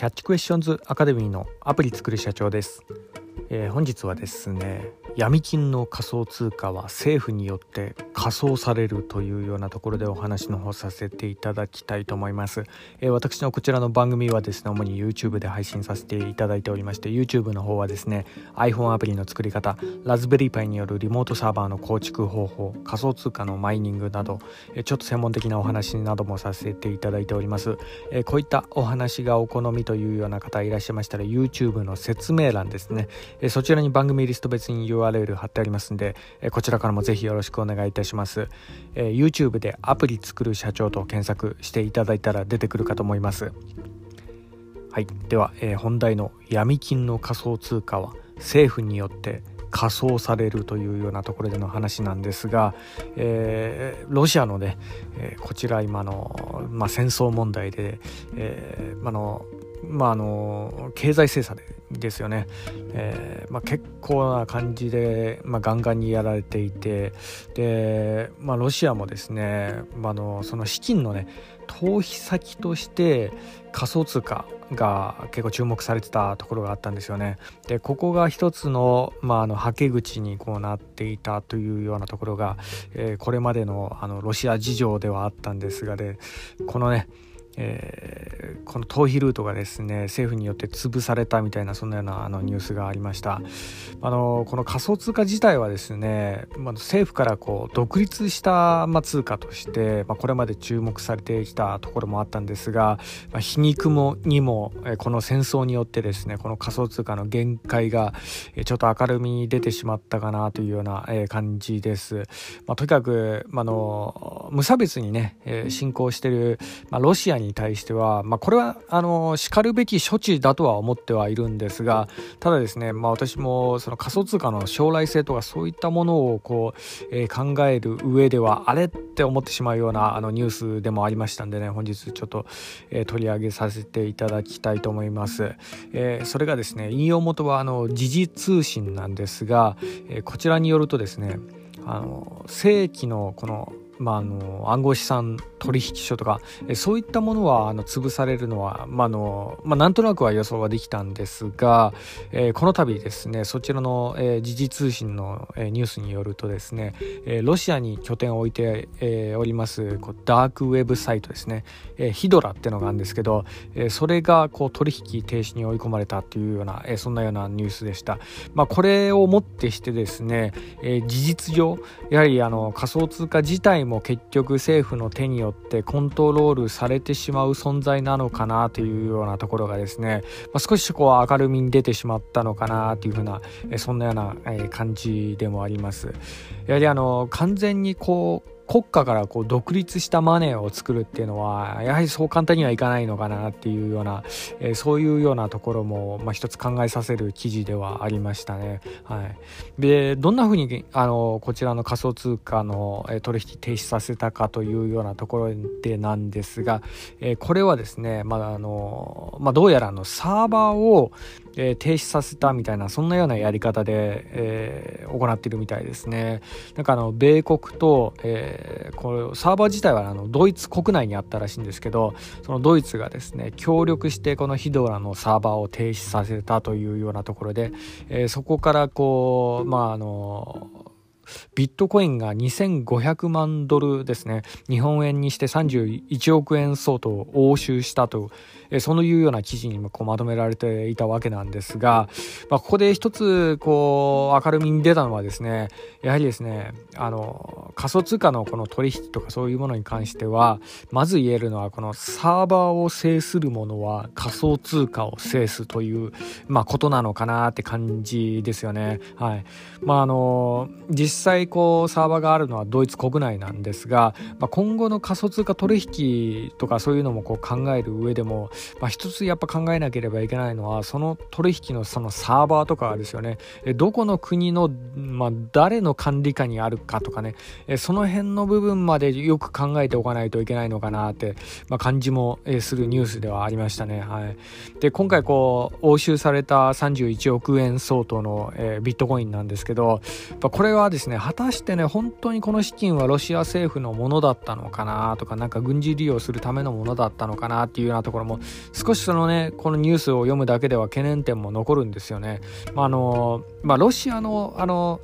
キャッチクエスチョンズアカデミーのアプリ作る社長です、えー、本日はですね闇金の仮想通貨は政府によって仮装されるというようなところでお話の方させていただきたいと思います、えー、私のこちらの番組はですね主に YouTube で配信させていただいておりまして YouTube の方はですね iPhone アプリの作り方ラズベリーパイによるリモートサーバーの構築方法仮想通貨のマイニングなど、えー、ちょっと専門的なお話などもさせていただいております、えー、こういったお話がお好みというような方いらっしゃいましたら YouTube の説明欄ですね、えそちらに番組リスト別に URL URL 貼ってありますんで、えこちらからもぜひよろしくお願いいたします、え YouTube でアプリ作る社長と検索していただいたら出てくるかと思います。はい。では、え本題の闇金の仮想通貨は政府によって仮装されるというようなところでの話なんですが、えー、ロシアのね、えー、こちら今の、まあ、戦争問題で、えー、あのまあ、あの経済制裁ですよね、えーまあ、結構な感じで、まあ、ガンガンにやられていてで、まあ、ロシアもですね、まあのその資金のね逃避先として仮想通貨が結構注目されてたところがあったんですよね。でここが一つの,、まあ、あのはけ口にこうなっていたというようなところが、えー、これまでのあのロシア事情ではあったんですがでこのねえー、この逃避ルートがですね政府によって潰されたみたいなそんなようなあのニュースがありました。あのこの仮想通貨自体はですね、まあ、政府からこう独立した、まあ、通貨として、まあ、これまで注目されてきたところもあったんですが、まあ、皮肉もにも、えー、この戦争によってですねこの仮想通貨の限界が、えー、ちょっと明るみに出てしまったかなというような、えー、感じです、まあ、とにかく、まあの無差別にね、えー、侵攻している、まあ、ロシアに対しては、まあ、これはあのしかるべき処置だとは思ってはいるんですがただですね、まあ、私もその仮想通貨の将来性とかそういったものをこう、えー、考える上ではあれって思ってしまうようなあのニュースでもありましたんでね本日ちょっと、えー、取り上げさせていただきたいと思います、えー、それがですね引用元はあの時事通信なんですが、えこちらによるとですねあの正規のこのまあ、あの暗号資産取引所とかそういったものはあの潰されるのは、まあのまあ、なんとなくは予想はできたんですが、えー、この度ですねそちらの、えー、時事通信の、え、ニュースによるとですね、え、ロシアに拠点を置いて、え、おりますこうダークウェブサイトですね、え、ヒドラっていうのがあるんですけど、え、それがこう取引停止に追い込まれたというような、え、そんなようなニュースでした、まあ、これをもってしてですね、え、事実上やはりあの仮想通貨自体も結局政府の手によってコントロールされてしまう存在なのかなというようなところがですね、まあ、少しこう明るみに出てしまったのかなというふうなそんなような感じでもあります。やはりあの完全にこう国家からこう独立したマネーを作るっていうのはやはりそう簡単にはいかないのかなっていうような、えー、そういうようなところも、まあ、一つ考えさせる記事ではありましたね。はい、でどんなふうにあのこちらの仮想通貨の取引停止させたかというようなところでなんですが、えー、これはですね、まああのまあ、どうやらのサーバーを、えー、停止させたみたいなそんなようなやり方で、えー、行っているみたいですね。なんかあの米国と、えー、これサーバー自体はあのドイツ国内にあったらしいんですけどそのドイツがですね協力してこのヒドラのサーバーを停止させたというようなところで、えー、そこからこうまああのビットコインが2500万ドルですね日本円にして31億円相当を押収したとえそういうような記事にもこうまとめられていたわけなんですが、まあ、ここで一つこう明るみに出たのはですねやはりですねあの仮想通貨のこの取引とかそういうものに関してはまず言えるのはこのサーバーを制するものは仮想通貨を制すという、まあ、ことなのかなって感じですよね。はいまあ、あの実際こうサーバーがあるのはドイツ国内なんですが、まあ、今後の仮想通貨取引とかそういうのもこう考える上でもまあ、一つやっぱ考えなければいけないのはその取引のそのサーバーとかですよね。どこの国の、まあ、誰の管理下にあるかとかね。その辺の部分までよく考えておかないといけないのかなって、まあ、感じもするニュースではありましたね。はい、で今回こう押収された31億円相当の、えー、ビットコインなんですけどこれはですね果たしてね本当にこの資金はロシア政府のものだったのかなとかなんか軍事利用するためのものだったのかなっていうようなところも少しそのねこのニュースを読むだけでは懸念点も残るんですよね。まあ、あのまあ、ロシアのあの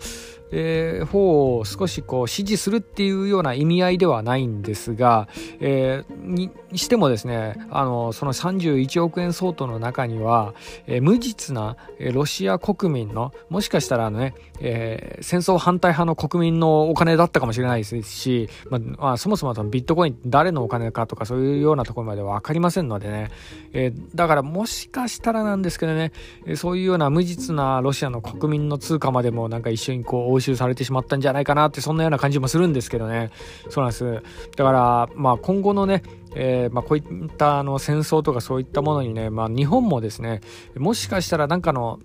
えー、方を少しこう支持するっていうような意味合いではないんですが、えー、にしてもですねあのその31億円相当の中には、えー、無実なロシア国民のもしかしたらね、えー、戦争反対派の国民のお金だったかもしれないですし、まあ、まあ、そもそもビットコイン誰のお金かとかそういうようなところまでは分かりませんのでね、えー、だからもしかしたらなんですけどねそういうような無実なロシアの国民の通貨までもなんか一緒にこう押収されてしまったんじゃないかなってそんなような感じもするんですけどね。そうなんです。だからまあ今後のねえー、まあ、こういったあの戦争とかそういったものにね、まあ、日本もですねもしかしたらなんかの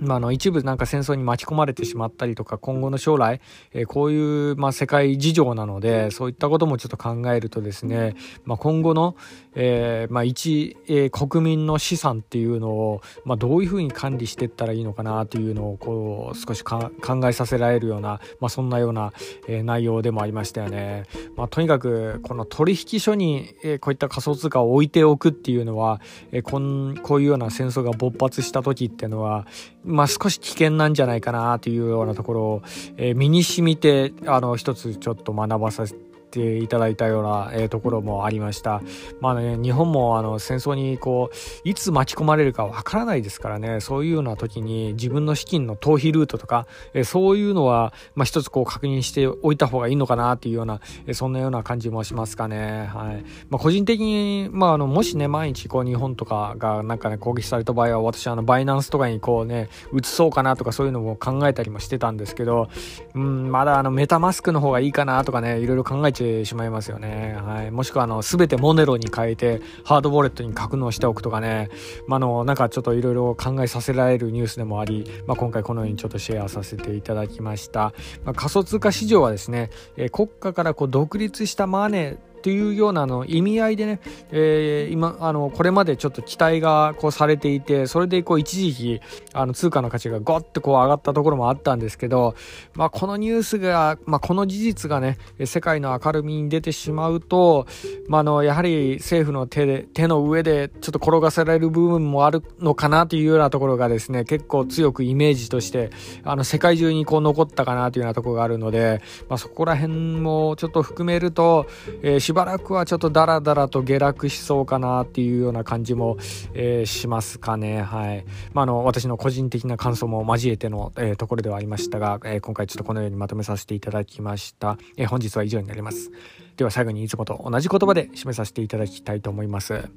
まあ、の一部なんか戦争に巻き込まれてしまったりとか今後の将来、えー、こういう、まあ、世界事情なのでそういったこともちょっと考えるとですね、まあ、今後の、えーまあ、一、えー、国民の資産っていうのを、ま、どういうふうに管理していったらいいのかなというのをこう少し考えさせられるような、ま、そんなような、え、内容でもありましたよね。ま、とにかくこの取引所に、え、こういった仮想通貨を置いておくっていうのは、え、こんこういうような戦争が勃発した時っていうのはまあ、少し危険なんじゃないかなというようなところを、えー、身に染みてあの一つちょっと学ばさせてていただいたような、えー、ところもありました。まあね、日本もあの戦争にこういつ巻き込まれるかわからないですからねそういうような時に自分の資金の逃避ルートとか、えー、そういうのは、まあ、一つこう確認しておいた方がいいのかなっていうような、えー、そんなような感じもしますかね。はいまあ、個人的に、まあ、あのもしね毎日こう日本とかがなんかね攻撃された場合は私あのバイナンスとかにこうね移そうかなとかそういうのも考えたりもしてたんですけど、うん、まだあのメタマスクの方がいいかなとかねいろいろ考えてしまいますよね。はい。もしくは、あの、すべてモネロに変えて、ハードウォレットに格納しておくとかね、まあ、の、なんかちょっといろいろ考えさせられるニュースでもあり、まあ、今回このようにちょっとシェアさせていただきました。まあ、仮想通貨市場はですね、えー、国家からこう独立したマネー、っていうようなの意味合いでね、えー、今あのこれまでちょっと期待がこうされていてそれでこう一時期あの通貨の価値がゴッとこう上がったところもあったんですけど、まあ、このニュースが、まあ、この事実がね世界の明るみに出てしまうと、まあ、のやはり政府の手で手の上でちょっと転がされる部分もあるのかなというようなところがですね結構強くイメージとしてあの世界中にこう残ったかなというようなところがあるので、まあ、そこら辺もちょっと含めると、えーしばらくはちょっとダラダラと下落しそうかなっていうような感じも、えー、しますかね。はい。まあ、あの、私の個人的な感想も交えての、えー、ところではありましたが、えー、今回ちょっとこのようにまとめさせていただきました。え本日は以上になります。では最後にいつもと同じ言葉で締めさせていただきたいと思います。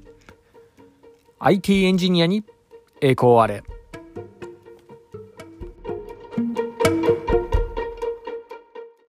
IT エンジニアに栄光あれ。